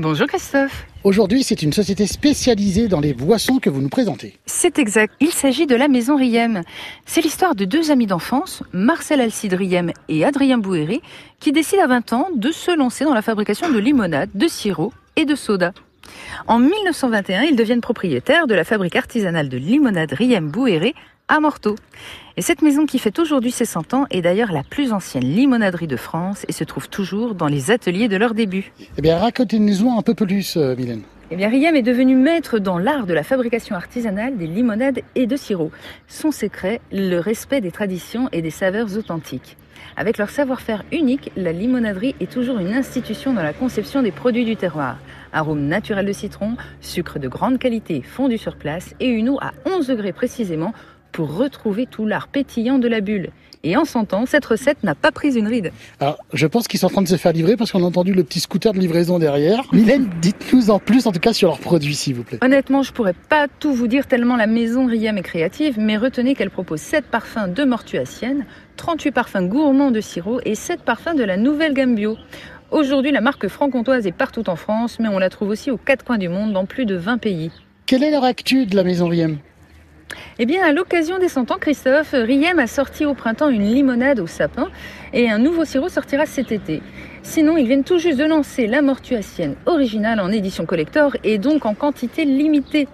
Bonjour Christophe. Aujourd'hui, c'est une société spécialisée dans les boissons que vous nous présentez. C'est exact. Il s'agit de la Maison Riem. C'est l'histoire de deux amis d'enfance, Marcel Alcide Riem et Adrien Bouhéry, qui décident à 20 ans de se lancer dans la fabrication de limonade, de sirop et de soda. En 1921, ils deviennent propriétaires de la fabrique artisanale de limonade Riem Bouhéry à Morteau. Et cette maison qui fête aujourd'hui ses 100 ans est d'ailleurs la plus ancienne limonaderie de France et se trouve toujours dans les ateliers de leur début. Eh bien, racontez-nous un peu plus, euh, Mylène. Eh bien, Riem est devenu maître dans l'art de la fabrication artisanale des limonades et de sirop. Son secret, le respect des traditions et des saveurs authentiques. Avec leur savoir-faire unique, la limonaderie est toujours une institution dans la conception des produits du terroir. Arôme naturel de citron, sucre de grande qualité fondu sur place et une eau à 11 degrés précisément pour retrouver tout l'art pétillant de la bulle. Et en 100 ans, cette recette n'a pas pris une ride. Alors, je pense qu'ils sont en train de se faire livrer parce qu'on a entendu le petit scooter de livraison derrière. Mylène, dites-nous en plus, en tout cas, sur leurs produits, s'il vous plaît. Honnêtement, je pourrais pas tout vous dire tellement la maison Riem est créative, mais retenez qu'elle propose 7 parfums de mortuacienne, 38 parfums gourmands de sirop et 7 parfums de la nouvelle gamme bio. Aujourd'hui, la marque franc-comtoise est partout en France, mais on la trouve aussi aux quatre coins du monde dans plus de 20 pays. Quelle est leur actu de la maison Riem? Eh bien, à l'occasion des 100 ans, Christophe, Riem a sorti au printemps une limonade au sapin et un nouveau sirop sortira cet été. Sinon, ils viennent tout juste de lancer la mortuacienne originale en édition collector et donc en quantité limitée.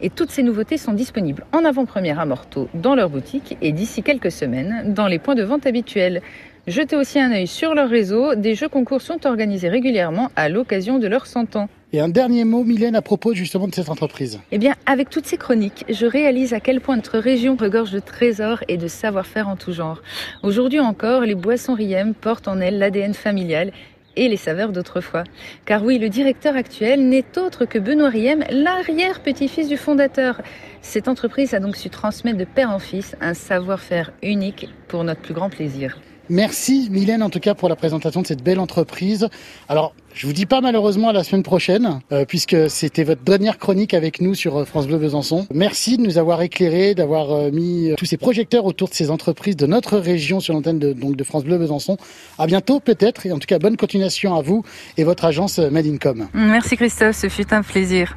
Et toutes ces nouveautés sont disponibles en avant-première à Morteau dans leur boutique et d'ici quelques semaines dans les points de vente habituels. Jetez aussi un œil sur leur réseau. Des jeux concours sont organisés régulièrement à l'occasion de leurs 100 ans. Et un dernier mot, Mylène, à propos justement de cette entreprise. Eh bien, avec toutes ces chroniques, je réalise à quel point notre région regorge de trésors et de savoir-faire en tout genre. Aujourd'hui encore, les boissons Riem portent en elles l'ADN familial et les saveurs d'autrefois. Car oui, le directeur actuel n'est autre que Benoît Riem, l'arrière-petit-fils du fondateur. Cette entreprise a donc su transmettre de père en fils un savoir-faire unique pour notre plus grand plaisir. Merci Mylène en tout cas pour la présentation de cette belle entreprise. Alors je vous dis pas malheureusement à la semaine prochaine euh, puisque c'était votre dernière chronique avec nous sur euh, France Bleu Besançon. Merci de nous avoir éclairé, d'avoir euh, mis tous ces projecteurs autour de ces entreprises de notre région sur l'antenne de, France Bleu Besançon. À bientôt peut-être et en tout cas bonne continuation à vous et votre agence Medincom. Merci Christophe, ce fut un plaisir.